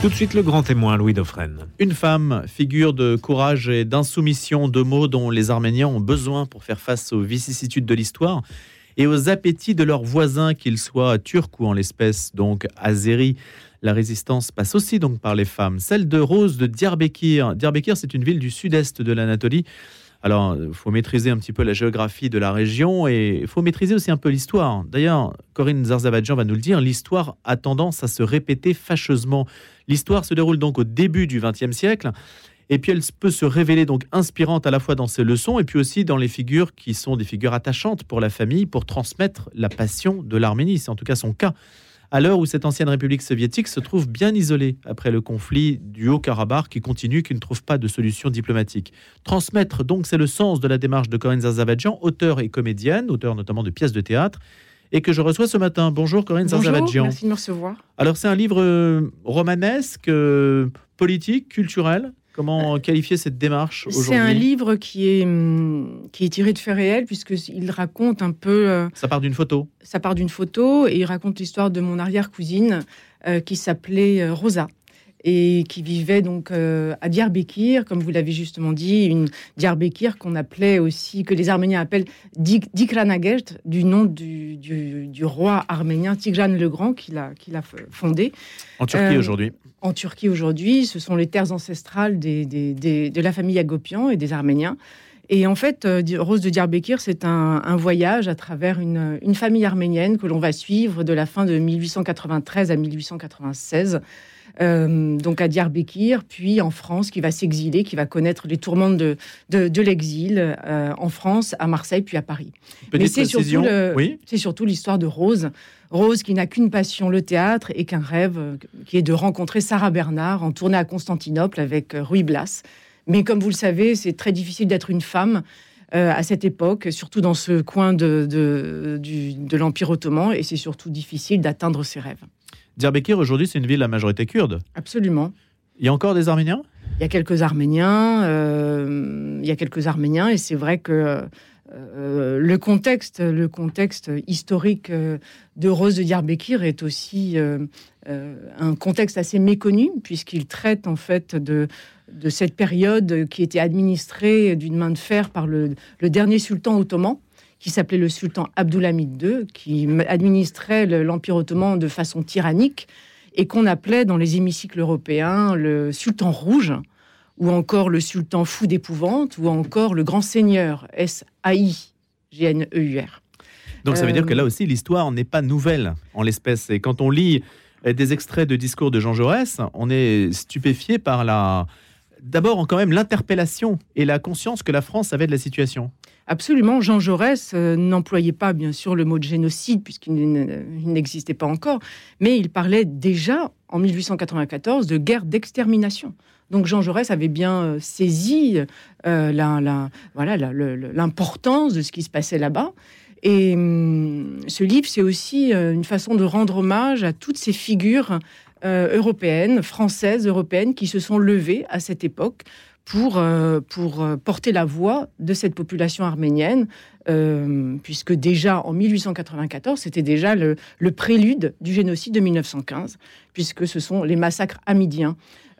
Tout de suite, le grand témoin, Louis Dauphren. Une femme, figure de courage et d'insoumission, deux mots dont les Arméniens ont besoin pour faire face aux vicissitudes de l'histoire et aux appétits de leurs voisins, qu'ils soient turcs ou en l'espèce donc azéri. La résistance passe aussi donc par les femmes. Celle de Rose de Diyarbakir. Diyarbakir, c'est une ville du sud-est de l'Anatolie. Alors, il faut maîtriser un petit peu la géographie de la région et il faut maîtriser aussi un peu l'histoire. D'ailleurs, Corinne Zarzavadjan va nous le dire, l'histoire a tendance à se répéter fâcheusement. L'histoire se déroule donc au début du XXe siècle et puis elle peut se révéler donc inspirante à la fois dans ses leçons et puis aussi dans les figures qui sont des figures attachantes pour la famille pour transmettre la passion de l'Arménie. C'est en tout cas son cas à l'heure où cette ancienne république soviétique se trouve bien isolée après le conflit du Haut-Karabakh qui continue, qui ne trouve pas de solution diplomatique. Transmettre, donc, c'est le sens de la démarche de Corinne Zazavadjian, auteure et comédienne, auteur notamment de pièces de théâtre, et que je reçois ce matin. Bonjour Corinne Bonjour, Zazavadjian. merci de me recevoir. Alors, c'est un livre euh, romanesque, euh, politique, culturel Comment qualifier cette démarche aujourd'hui C'est un livre qui est, hum, qui est tiré de faits réels, puisqu'il raconte un peu. euh, Ça part d'une photo. ça part d'une photo et il raconte l'histoire de mon arrière-cousine euh, qui s'appelait euh, Rosa et qui vivait donc euh, à Diyarbakir, comme vous l'avez justement dit, une Diyarbakir qu'on appelait aussi, que les Arméniens appellent Dik- Dikranagert, du nom du, du- du roi arménien Tigran le Grand qui l'a fondé En Turquie Euh, aujourd'hui. en Turquie aujourd'hui. Ce sont les terres ancestrales des, des- des- de la famille Agopian et des Arméniens. Et en fait, euh, Rose de Diyarbakir, c'est un, un voyage à travers une, une famille arménienne que l'on va suivre de la fin de 1893 à 1896. Euh, donc à Diyarbakir, puis en France, qui va s'exiler, qui va connaître les tourments de, de, de l'exil euh, en France, à Marseille, puis à Paris. Mais c'est surtout le- Oui. C'est surtout l'histoire de Rose. Rose qui n'a qu'une passion, le théâtre, et qu'un rêve, euh, qui est de rencontrer Sarah Bernard en tournée à Constantinople avec Ruy Blas. Mais comme vous le savez, c'est très difficile d'être une femme euh, à cette époque, surtout dans ce coin de, de l'Empire ottoman, et c'est surtout difficile d'atteindre ses rêves. Diyarbakir aujourd'hui, c'est une ville à majorité kurde. Absolument. Il y a encore des Arméniens? Il y a quelques Arméniens, euh, il y a quelques Arméniens, et c'est vrai que euh, le contexte, le contexte historique euh, de Rose de Diyarbakir est aussi euh, euh, un contexte assez méconnu, puisqu'il traite en fait de, de cette période qui était administrée d'une main de fer par le, le dernier sultan ottoman, qui s'appelait le sultan Abdulhamid II, qui administrait le- l'Empire ottoman de façon tyrannique et qu'on appelait dans les hémicycles européens le sultan rouge, ou encore le sultan fou d'épouvante, ou encore le grand seigneur, S-A-I-G-N-E-U-R. Donc ça veut Euh, dire que là aussi, l'histoire n'est pas nouvelle en l'espèce. Et quand on lit euh, des extraits de discours de Jean Jaurès, on est stupéfié par la... D'abord, quand même, l'interpellation et la conscience que la France avait de la situation. Absolument, Jean Jaurès euh, n'employait pas bien sûr le mot de génocide puisqu'il n'existait pas encore, mais il parlait déjà en 1894 de guerre d'extermination. Donc Jean Jaurès avait bien euh, saisi euh, voilà, l'importance de ce qui se passait là-bas. Et hum, ce livre, c'est aussi une façon de rendre hommage à toutes ces figures euh, européennes, françaises, européennes, qui se sont levées à cette époque pour, euh, euh, porter la voix de cette population arménienne, puisque déjà en 1894, c'était déjà le, prélude du génocide de 1915, puisque ce sont les massacres hamidiens.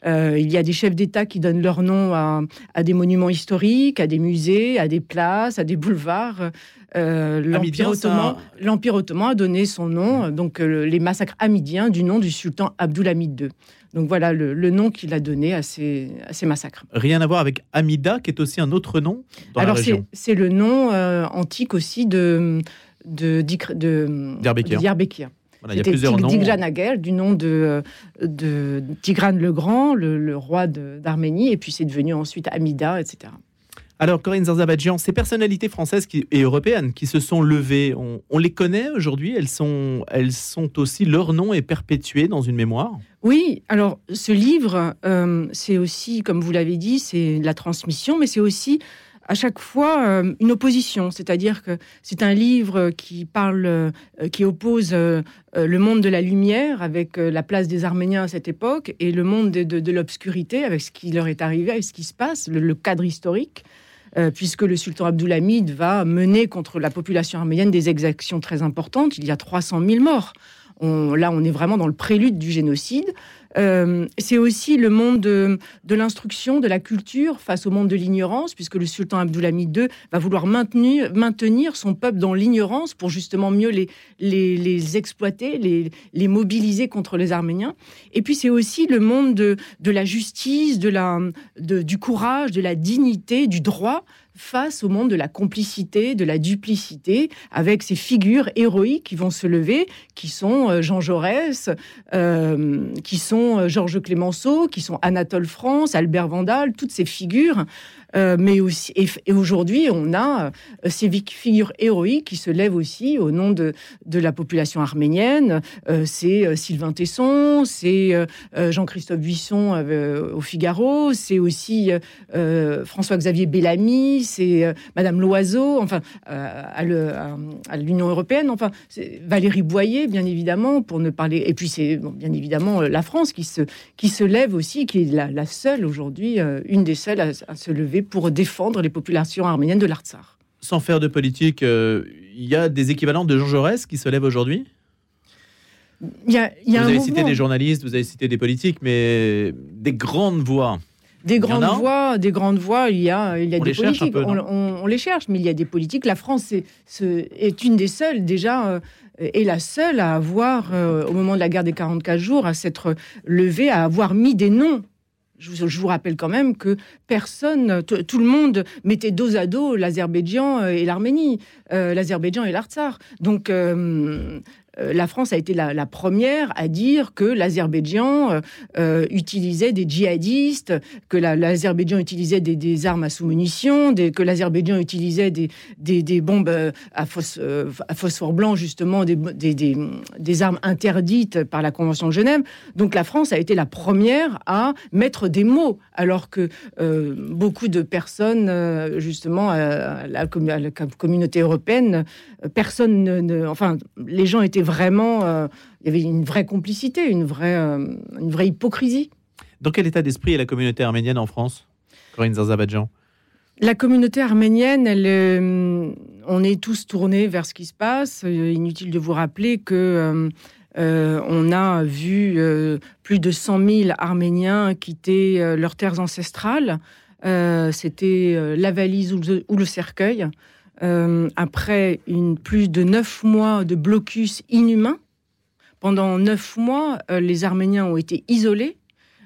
Euh, il y a des chefs d'État qui donnent leur nom à, à des monuments historiques, à des musées, à des places, à des boulevards. Euh, L'Empire ça- ottoman, l'Empire ottoman a donné son nom, donc euh, les massacres hamidiens, du nom du sultan Abdulhamid II. Donc voilà le, le nom qu'il a donné à ces, à ces massacres. Rien à voir avec Amida, qui est aussi un autre nom dans Alors la c'est région. c'est le nom antique aussi de de, Dik- de, Diyarbakir. de Diyarbakir. Voilà, il y a plusieurs noms. Tigranagel, du nom de, de Tigran le Grand, le, le roi d'Arménie, et puis c'est devenu ensuite Amida, etc. Alors, Corinne Zarzabadjian, ces personnalités françaises qui- et européennes qui se sont levées, on, on les connaît aujourd'hui? Elles sont, elles sont aussi, leur nom est perpétué dans une mémoire? Oui, alors ce livre, euh, c'est aussi, comme vous l'avez dit, c'est la transmission, mais c'est aussi à chaque fois euh, une opposition. C'est-à-dire que c'est un livre qui parle, euh, qui oppose euh, le monde de la lumière avec la place des Arméniens à cette époque et le monde de, l'obscurité avec ce qui leur est arrivé, avec ce qui se passe, le, cadre historique. puisque le sultan Abdulhamid va mener contre la population arménienne des exactions très importantes. Il y a 300 000 morts. On- là, on est vraiment dans le prélude du génocide. Euh, c'est aussi le monde de, l'instruction, de la culture face au monde de l'ignorance, puisque le sultan Abdulhamid II va vouloir maintenir, son peuple dans l'ignorance pour justement mieux les, exploiter, les, mobiliser contre les Arméniens. Et puis c'est aussi le monde de, la justice, de la, du courage, de la dignité, du droit face au monde de la complicité, de la duplicité, avec ces figures héroïques qui vont se lever, qui sont euh, Jean Jaurès, euh, qui sont euh, Georges Clémenceau, qui sont Anatole France, Albert Vandal, toutes ces figures euh, mais aussi, et, aujourd'hui, on a euh, ces figures héroïques qui se lèvent aussi au nom de, de la population arménienne. Euh, c'est Sylvain Tesson, c'est Jean-Christophe Buisson au Figaro, c'est aussi François-Xavier Bellamy, c'est Madame Loiseau, enfin, à l'Union européenne, enfin, Valérie Boyer, bien évidemment, pour ne parler. Et puis, c'est bien évidemment la France qui se, qui se lève aussi, qui est la, seule aujourd'hui, une des seules à se lever pour défendre les populations arméniennes de l'Artsar. Sans faire de politique, euh, il y a des équivalents de Jean Jaurès qui se lèvent aujourd'hui? Y a, Vous avez cité des journalistes, vous avez cité des politiques, mais des grandes voix. Des grandes voix, des grandes voix, il y a, il y a des politiques. on, les cherche, mais il y a des politiques. La France est, est une des seules, déjà, euh, est la seule à avoir, euh, au moment de la guerre des 44 jours, à s'être levée, à avoir mis des noms je vous, rappelle quand même que personne, tout le monde mettait dos à dos l'Azerbaïdjan et l'Arménie, euh, l'Azerbaïdjan et l'Artsar. Donc, euh, euh, la France a été la, première à dire que l'Azerbaïdjan euh, euh, utilisait des djihadistes, que l'Azerbaïdjan utilisait des, armes à sous-munitions, que l'Azerbaïdjan utilisait des, bombes à, phosphore blanc, justement, des, armes interdites par la Convention de Genève. Donc la France a été la première à mettre des mots, alors que beaucoup de personnes, justement, à la, communauté européenne, personne ne, Enfin, les gens étaient vraiment, euh, il y avait une vraie complicité, une vraie, euh, une vraie hypocrisie. Dans quel état d'esprit est la communauté arménienne en France, Corinne Zarzabadjan La communauté arménienne, elle, euh, on est tous tournés vers ce qui se passe. Inutile de vous rappeler que on a vu plus de 100 000 Arméniens quitter leurs terres ancestrales. C'était la valise ou le cercueil. Euh, après une, plus de neuf mois de blocus inhumain. Pendant neuf mois, euh, les Arméniens ont été isolés.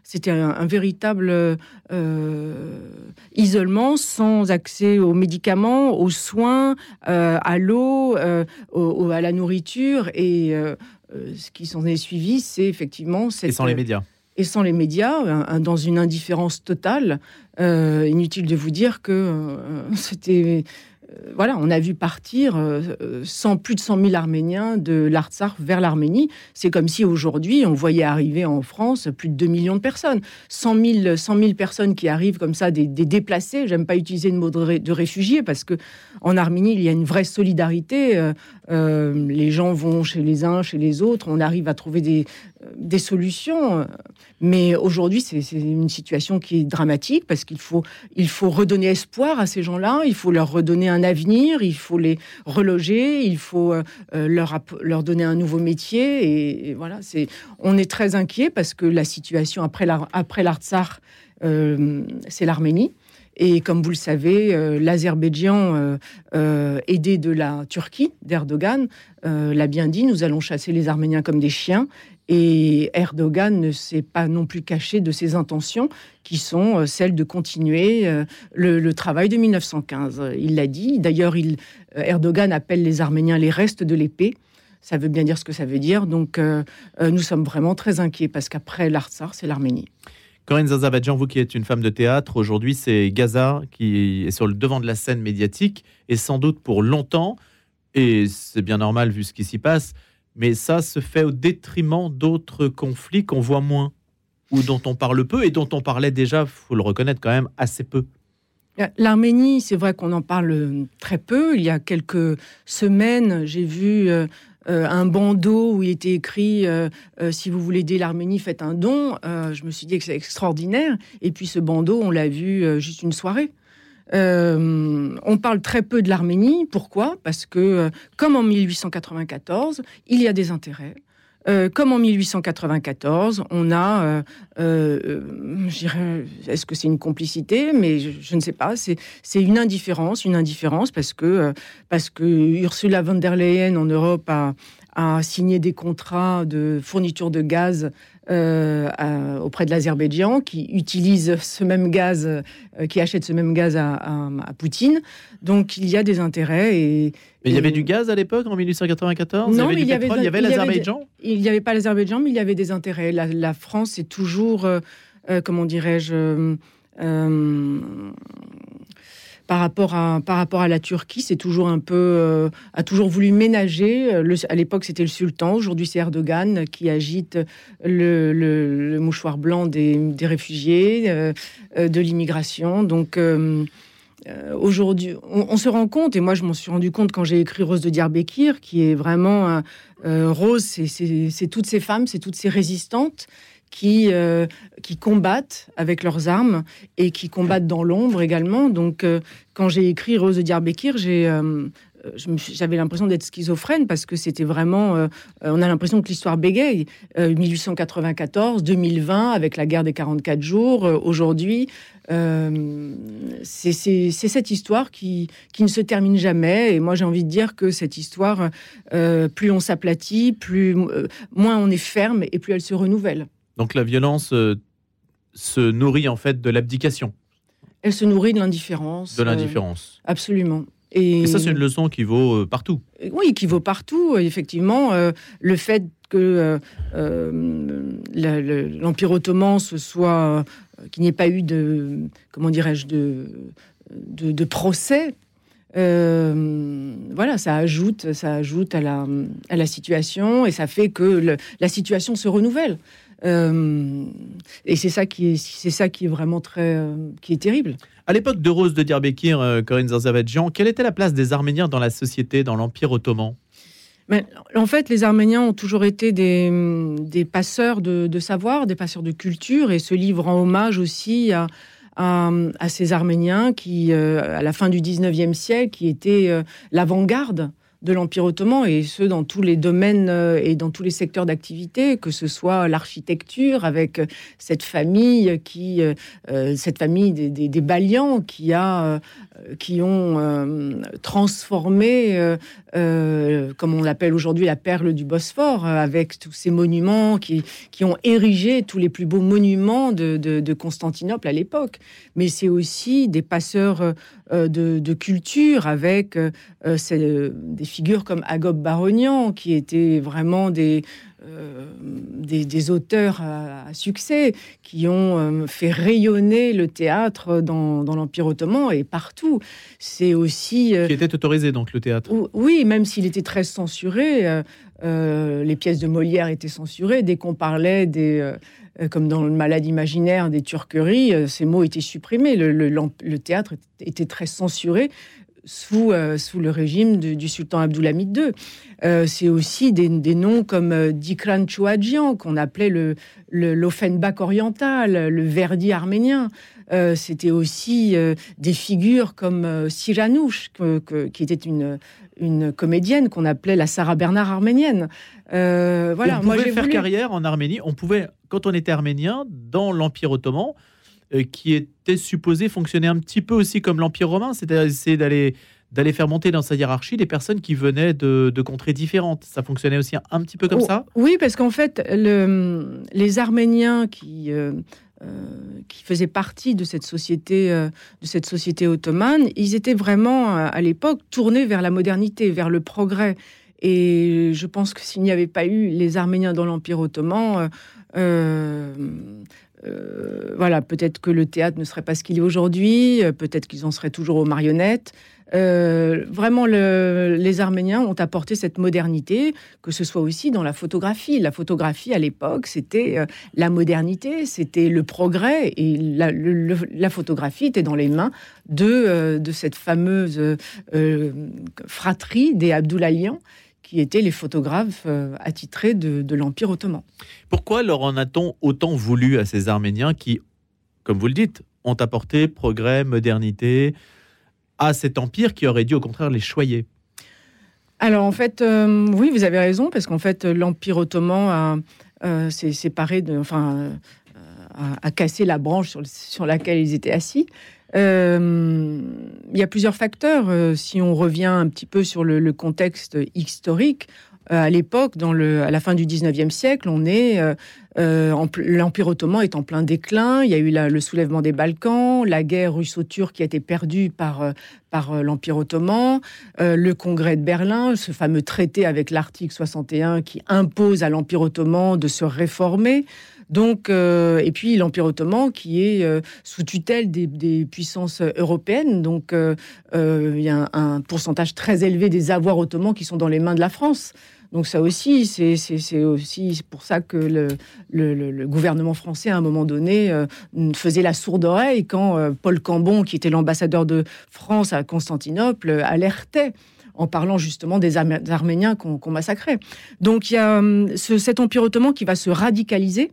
C'était un, véritable euh, isolement sans accès aux médicaments, aux soins, à l'eau, à la nourriture. Et ce qui s'en est suivi, c'est effectivement... Cette, et sans les médias et sans les médias, dans une indifférence totale. inutile de vous dire que c'était voilà, on a vu partir euh, plus de 100 000 Arméniens de l'Artsar vers l'Arménie. C'est comme si aujourd'hui, on voyait arriver en France plus de 2 millions de personnes. 100 000, personnes qui arrivent comme ça, des, déplacés. J'aime pas utiliser le mot de, réfugiés parce que en Arménie, il y a une vraie solidarité. Euh, les gens vont chez les uns, chez les autres. On arrive à trouver des, des solutions. Mais aujourd'hui, c'est une situation qui est dramatique parce qu'il faut, il faut redonner espoir à ces gens-là, il faut leur redonner un avenir, il faut les reloger, il faut euh, leur, leur donner un nouveau métier. Et, voilà, c'est, on est très inquiet parce que la situation après l'Artsar, euh, c'est l'Arménie. Et comme vous le savez, euh, l'Azerbaïdjan, euh, euh, aidé de la Turquie, d'Erdogan, l'a bien dit, nous allons chasser les Arméniens comme des chiens. Et Erdogan ne s'est pas non plus caché de ses intentions, qui sont celles de continuer le, travail de 1915. Il l'a dit. D'ailleurs, Erdogan appelle les Arméniens les restes de l'épée. Ça veut bien dire ce que ça veut dire. Donc, nous sommes vraiment très inquiets parce qu'après l'Artsar, c'est l'Arménie. Corinne Zazabadjan, vous qui êtes une femme de théâtre, aujourd'hui c'est Gaza qui est sur le devant de la scène médiatique et sans doute pour longtemps, et c'est bien normal vu ce qui s'y passe, mais ça se fait au détriment d'autres conflits qu'on voit moins ou dont on parle peu et dont on parlait déjà, faut le reconnaître quand même, assez peu. L'Arménie, c'est vrai qu'on en parle très peu. Il y a quelques semaines, j'ai vu euh, euh, un bandeau où il était écrit euh, euh, si vous voulez aider l'Arménie, faites un don. je me suis dit que c'est extraordinaire. Et puis ce bandeau, on l'a vu juste une soirée. On parle très peu de l'Arménie. Pourquoi? Parce que, comme en 1894, il y a des intérêts. euh, comme en 1894, on a, euh, euh, je est-ce que c'est une complicité? Mais je, ne sais pas. C'est une indifférence, une indifférence parce que parce que Ursula von der Leyen en Europe a, a signé des contrats de fourniture de gaz euh, auprès de l'Azerbaïdjan, qui utilise ce même gaz, euh, qui achète ce même gaz à, Poutine. Donc il y a des intérêts. Et, mais il y avait du gaz à l'époque, en 1894 Non, il y avait, il y avait l'Azerbaïdjan? Il n'y avait pas l'Azerbaïdjan, mais il y avait des intérêts. La, France est toujours, euh, comment dirais-je, par rapport à, la Turquie, c'est toujours un peu, euh, a toujours voulu ménager. Euh, à l'époque, c'était le sultan. Aujourd'hui, c'est Erdogan qui agite le, mouchoir blanc des, des réfugiés, euh, de l'immigration. Donc, aujourd'hui, on, se rend compte, et moi, je m'en suis rendu compte quand j'ai écrit Rose de Diyarbakir, qui est vraiment Rose, c'est toutes ces femmes, c'est toutes ces résistantes qui, euh, qui combattent avec leurs armes et qui combattent dans l'ombre également. Donc, euh, quand j'ai écrit Rose de Diyarbakir, euh, j'avais l'impression d'être schizophrène parce que c'était vraiment. on a l'impression que l'histoire bégaye. 1894, 2020, avec la guerre des 44 jours, aujourd'hui. c'est cette histoire qui, ne se termine jamais. Et moi, j'ai envie de dire que cette histoire, plus on s'aplatit, moins on est ferme et plus elle se renouvelle. Donc la violence euh, se nourrit en fait de l'abdication. Elle se nourrit de l'indifférence. De l'indifférence. Euh, absolument. Et, ça, c'est une leçon qui vaut euh, partout. Oui, qui vaut partout. Effectivement, le fait que l'Empire ottoman ce soit, qu'il n'y ait pas eu de, comment dirais-je, de, de, procès. Voilà, ça ajoute, ça ajoute à la, à la situation et ça fait que la situation se renouvelle. Euh, et c'est ça qui est, c'est ça qui est vraiment très, euh, qui est terrible. À l'époque de Rose de Diyarbakir, euh, Corinne Zarzavadjian, quelle était la place des Arméniens dans la société, dans l'Empire ottoman? Mais, en fait, les Arméniens ont toujours été des, des passeurs de, savoir, des passeurs de culture, et ce livre rend hommage aussi à, à, ces Arméniens qui, à la fin du 19e siècle, qui étaient l'avant-garde de l'Empire ottoman, et ce, dans tous les domaines euh, et dans tous les secteurs d'activité, que ce soit l'architecture, avec euh, cette famille qui, euh, cette famille des, des, Balians qui, a, qui ont transformé, comme on l'appelle aujourd'hui, la perle du Bosphore, avec tous ces monuments qui, qui ont érigé tous les plus beaux monuments de, de, Constantinople à l'époque. Mais c'est aussi des passeurs de, culture avec des figures comme Agop Baronian, qui étaient vraiment des, euh, des, auteurs à, succès, qui ont euh, fait rayonner le théâtre dans, l'Empire ottoman et partout. C'est aussi... Euh, qui était autorisé, donc, le théâtre Oui, même s'il était très censuré. les pièces de Molière étaient censurées. Dès qu'on parlait des comme dans le malade imaginaire des turqueries, ces mots étaient supprimés. Le, le, théâtre était très censuré sous, euh, sous le régime du sultan Abdulhamid II. Euh, c'est aussi des, noms comme euh, Dikran Chouadjian, qu'on appelait le, l'Offenbach oriental, le Verdi arménien. C'était aussi des figures comme Siranouche, qui était une, une comédienne qu'on appelait la Sarah Bernard arménienne. voilà, on pouvait faire carrière en Arménie. On pouvait, quand on était arménien, dans l'Empire ottoman, qui était supposé fonctionner un petit peu aussi comme l'Empire romain, c'est-à-dire essayer d'aller d'aller faire monter dans sa hiérarchie des personnes qui venaient de, contrées différentes. Ça fonctionnait aussi un, petit peu comme oh, ça Oui, parce qu'en fait, le, les Arméniens qui, euh, euh, qui faisaient partie de cette société, de cette société ottomane, ils étaient vraiment à l'époque tournés vers la modernité, vers le progrès. Et je pense que s'il n'y avait pas eu les Arméniens dans l'Empire ottoman, euh, voilà, peut-être que le théâtre ne serait pas ce qu'il est aujourd'hui, euh, peut-être qu'ils en seraient toujours aux marionnettes. Euh, vraiment, les Arméniens ont apporté cette modernité, que ce soit aussi dans la photographie. La photographie, à l'époque, c'était la modernité, c'était le progrès, et la, photographie était dans les mains de, de cette fameuse fratrie des Abdoulalians qui étaient les photographes euh, attitrés de, l'Empire ottoman. Pourquoi leur en a-t-on autant voulu à ces Arméniens qui, comme vous le dites, ont apporté progrès, modernité à cet empire qui aurait dû au contraire les choyer? Alors en fait, oui, vous avez raison, parce qu'en fait, l'Empire ottoman s'est séparé, de, enfin, a, cassé la branche sur, sur laquelle ils étaient assis. Euh, il y a plusieurs facteurs. Euh, si on revient un petit peu sur le, contexte historique, euh, à l'époque, à la fin du 19e siècle, on est l'Empire ottoman est en plein déclin. Il y a eu le soulèvement des Balkans, la guerre russo-turque qui a été perdue par, par l'Empire ottoman, le congrès de Berlin, ce fameux traité avec l'article 61 qui impose à l'Empire ottoman de se réformer. Donc, euh, et puis l'Empire ottoman qui est euh, sous tutelle des, puissances européennes. Donc, euh, il y a un, pourcentage très élevé des avoirs ottomans qui sont dans les mains de la France. Donc ça aussi, c'est aussi pour ça que le, gouvernement français, à un moment donné, faisait la sourde oreille quand Paul Cambon, qui était l'ambassadeur de France à Constantinople, alertait en parlant justement des, Arméniens qu'on massacrait. Donc il y a cet empire ottoman qui va se radicaliser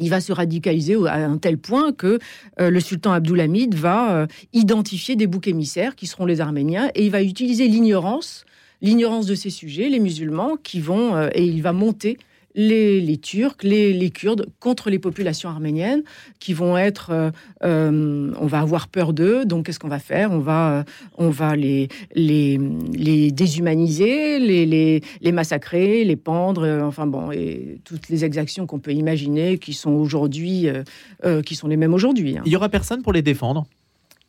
il va se radicaliser à un tel point que euh, le sultan Abdulhamid va euh, identifier des boucs émissaires qui seront les Arméniens et il va utiliser l'ignorance, l'ignorance de ces sujets, les musulmans, qui vont euh, et il va monter les, Turcs, les, Kurdes contre les populations arméniennes qui vont être, euh, euh, on va avoir peur d'eux. Donc qu'est-ce qu'on va faire? On va, euh, on va les, les, les déshumaniser, les, les, massacrer, les pendre. enfin bon, et toutes les exactions qu'on peut imaginer qui sont aujourd'hui, qui sont les mêmes aujourd'hui. Hein. Il y aura personne pour les défendre?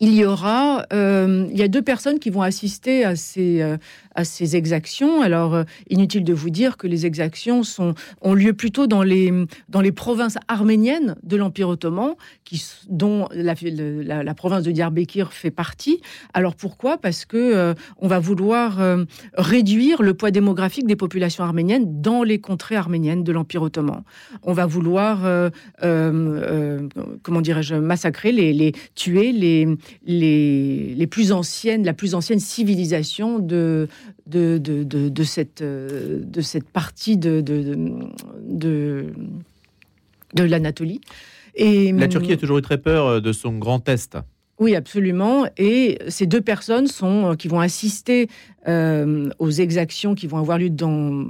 Il y aura, il y a deux personnes qui vont assister à ces, à ces exactions. Alors, euh, inutile de vous dire que les exactions sont, ont lieu plutôt dans les, dans les provinces arméniennes de l'Empire ottoman, qui, dont la, province de Diyarbakir fait partie. Alors pourquoi? Parce que euh, on va vouloir euh, réduire le poids démographique des populations arméniennes dans les contrées arméniennes de l'Empire ottoman. On va vouloir, comment dirais-je, massacrer, les, les tuer les, les, les plus anciennes, la plus ancienne civilisation de, de, de, de, cette, de cette partie de, de, de, l'Anatolie. Et, la Turquie a toujours eu très peur euh, de son grand Est. Oui, absolument. Et ces deux personnes sont, euh, qui vont assister euh, aux exactions qui vont avoir lieu dans,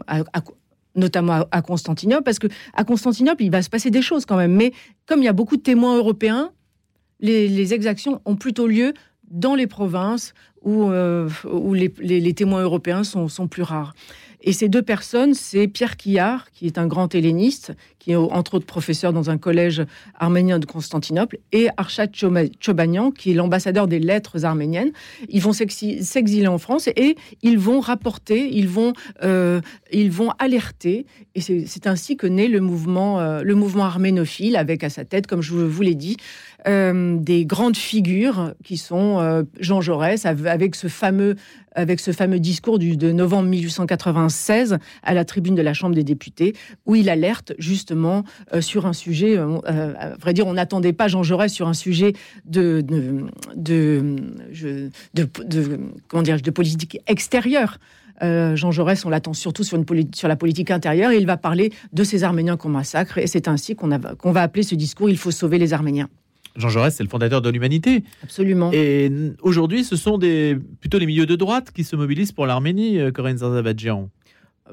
notamment à, Constantinople, parce que à Constantinople, il va se passer des choses quand même. Mais comme il y a beaucoup de témoins européens, les, exactions ont plutôt lieu dans les provinces où, euh, les, témoins européens sont, plus rares. Et ces deux personnes, c'est Pierre Quillard, qui est un grand helléniste, qui est entre autres professeur dans un collège arménien de Constantinople, et Arshad Chobanian, qui est l'ambassadeur des lettres arméniennes. Ils vont s'exiler en France et ils vont rapporter, ils vont, euh, ils vont alerter. Et c'est ainsi que naît euh, le mouvement arménophile, avec à sa tête, comme je vous l'ai dit, euh, des grandes figures qui sont euh, Jean Jaurès avec ce fameux discours de novembre 1896 à la tribune de la Chambre des députés, où il alerte justement euh, sur un sujet, à vrai dire, on n'attendait pas Jean Jaurès sur un sujet de, comment dire, de politique extérieure. Jean Jaurès, on l'attend surtout sur, la politique intérieure et il va parler de ces Arméniens qu'on massacre. Et c'est ainsi qu'on va appeler ce discours Il faut sauver les Arméniens. Jean Jaurès, c'est le fondateur de l'humanité. Absolument. Et aujourd'hui, ce sont des, plutôt les milieux de droite qui se mobilisent pour l'Arménie, euh, Corinne Zarzavadjian.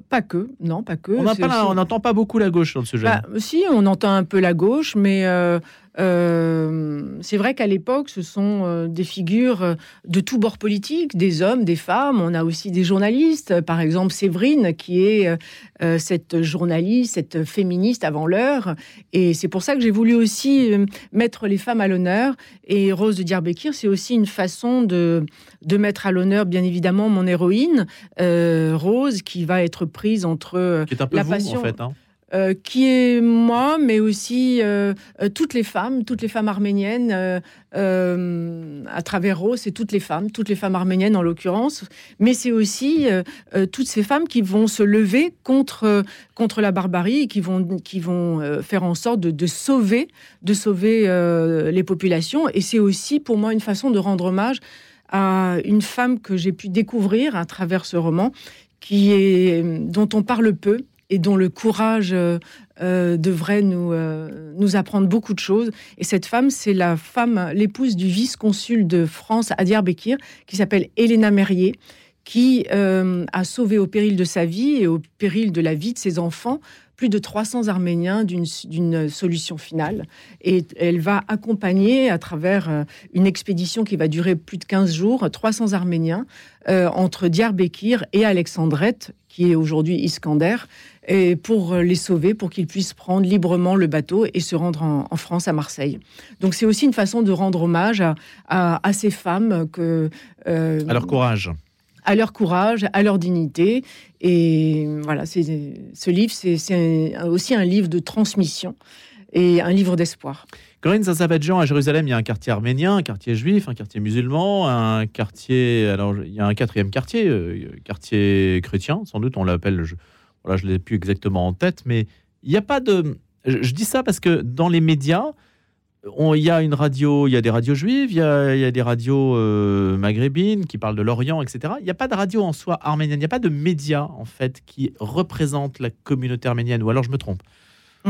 Pas que, non, pas que. On n'entend pas, beaucoup la gauche sur le sujet. Bah, si, on entend un peu la gauche, mais euh, euh, c'est vrai qu'à l'époque, ce sont euh, des figures de tous bords politiques, des hommes, des femmes. On a aussi des journalistes, par exemple Séverine, qui est euh, cette journaliste, cette féministe avant l'heure. Et c'est pour ça que j'ai voulu aussi mettre les femmes à l'honneur. Et Rose de Diyarbakir, c'est aussi une façon de, de mettre à l'honneur, bien évidemment, mon héroïne, Rose, qui va être prise entre qui est un peu la passion. En fait, hein. Euh, qui est moi, mais aussi euh, euh, toutes les femmes, toutes les femmes arméniennes, à travers Rose, c'est toutes les femmes, toutes les femmes arméniennes en l'occurrence, mais c'est aussi toutes ces femmes qui vont se lever contre, contre la barbarie et qui vont, qui vont faire en sorte de, de sauver, de sauver les populations. Et c'est aussi pour moi une façon de rendre hommage à une femme que j'ai pu découvrir à travers ce roman, qui est, dont on parle peu, et dont le courage euh, euh, devrait nous, euh, nous apprendre beaucoup de choses. Et cette femme, c'est la femme, l'épouse du vice-consul de France à Diyarbakir, qui s'appelle Elena Merrier, qui a sauvé au péril de sa vie et au péril de la vie de ses enfants plus de 300 Arméniens d'une solution finale. Et elle va accompagner à travers euh, une expédition qui va durer plus de 15 jours, 300 Arméniens euh, entre Diyarbakir et Alexandrette, qui est aujourd'hui Iskander, et pour les sauver, pour qu'ils puissent prendre librement le bateau et se rendre en, France, à Marseille. Donc c'est aussi une façon de rendre hommage à, ces femmes à leur courage à leur courage, à leur dignité. Et voilà, ce livre, c'est aussi un livre de transmission et un livre d'espoir. Corinne Saint-Sabadjan, à Jérusalem, il y a un quartier arménien, un quartier juif, un quartier musulman, un quartier. Alors, il y a un quatrième quartier, euh, quartier chrétien, sans doute, on l'appelle. Je, je ne l'ai plus exactement en tête, mais il n'y a pas de. je, dis ça parce que dans les médias, il y a une radio, il y a des radios juives, il y a, des radios euh, maghrébines qui parlent de l'Orient, etc. Il n'y a pas de radio en soi arménienne, il n'y a pas de médias en fait qui représentent la communauté arménienne, ou alors je me trompe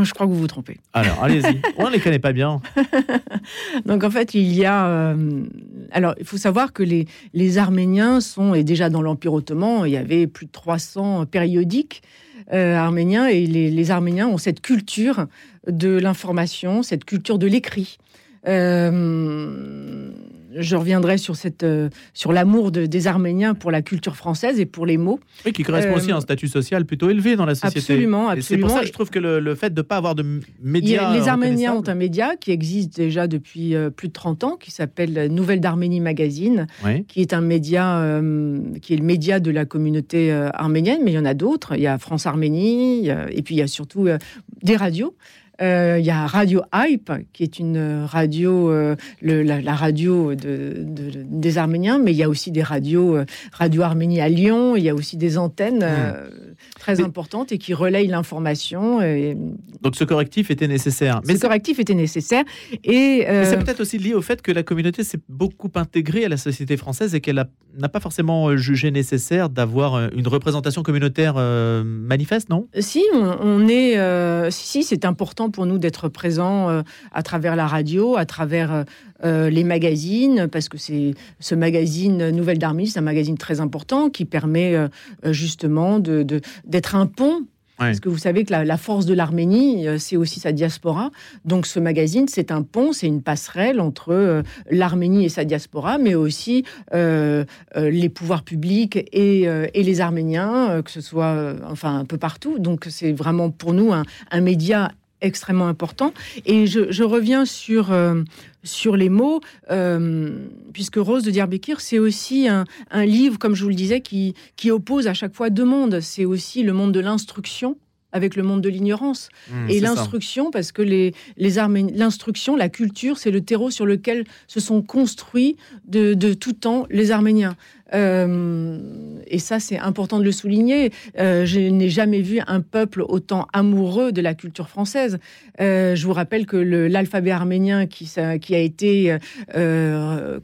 je crois que vous vous trompez. Alors, allez-y. On ne les connaît pas bien. Donc, en fait, il y a. Euh, alors, il faut savoir que les, les Arméniens sont, et déjà dans l'Empire ottoman, il y avait plus de 300 périodiques euh, arméniens, et les, les, Arméniens ont cette culture de l'information, cette culture de l'écrit. Euh, je reviendrai sur, cette, euh, sur l'amour des Arméniens pour la culture française et pour les mots. Oui, qui correspond aussi à un euh, statut social plutôt élevé dans la société. Absolument, absolument. C'est pour ça que je trouve que le, fait de ne pas avoir de médias. les Arméniens ont un média qui existe déjà depuis plus de 30 ans, qui s'appelle Nouvelle d'Arménie Magazine, qui est un média, qui est le média de la communauté arménienne, mais il y en a d'autres. Il y a France Arménie, et puis il y a surtout des radios. Euh, il y a Radio Hype, qui est une radio, euh, la, radio des Arméniens, mais il y a aussi des radios, euh, Radio Arménie à Lyon, il y a aussi des antennes hmm. Très importantes et qui relayent l'information. Donc ce correctif était nécessaire. Mais ce correctif était nécessaire. Et c'est peut-être aussi lié au fait que la communauté s'est beaucoup intégrée à la société française et qu'elle n'a pas forcément jugé nécessaire d'avoir une représentation communautaire manifeste, non? Si, on, on est... si, c'est important pour nous d'être présents euh, à travers la radio, à travers euh, euh, les magazines, parce que c'est ce magazine Nouvelle d'Arménie, c'est un magazine très important qui permet justement d'être de, un pont parce que vous savez que la, force de l'Arménie, c'est aussi sa diaspora. Donc ce magazine, c'est un pont, c'est une passerelle entre l'Arménie et sa diaspora, mais aussi les pouvoirs publics et, et les Arméniens, que ce soit enfin un peu partout. Donc c'est vraiment pour nous un, un média extrêmement important. Et je, reviens sur, euh, sur les mots, euh, puisque Rose de Diyarbakir, c'est aussi un, livre, comme je vous le disais, qui, qui oppose à chaque fois deux mondes. C'est aussi le monde de l'instruction avec le monde de l'ignorance. Mmh, et l'instruction, parce que les, les l'instruction, la culture, c'est le terreau sur lequel se sont construits de, de tout temps les Arméniens. Euh, et ça, c'est important de le souligner. Euh, je n'ai jamais vu un peuple autant amoureux de la culture française. Euh, je vous rappelle que l'alphabet arménien qui, qui, a été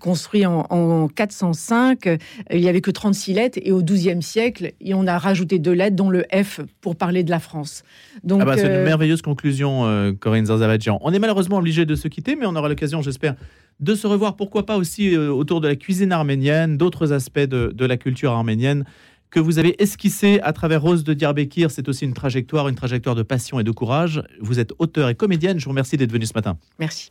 construit en, 405, il n'y avait que 36 lettres, et au XIIe siècle, on a rajouté deux lettres, dont le F, pour parler de la France. Donc, ah bah, c'est une merveilleuse conclusion, Corinne Zarzavadjian. On est malheureusement obligé de se quitter, mais on aura l'occasion, j'espère, de se revoir, pourquoi pas aussi euh, autour de la cuisine arménienne, d'autres aspects de, la culture arménienne que vous avez esquissé à travers Rose de Diyarbakir. C'est aussi une trajectoire, une trajectoire de passion et de courage. Vous êtes auteur et comédienne. Je vous remercie d'être venu ce matin. Merci.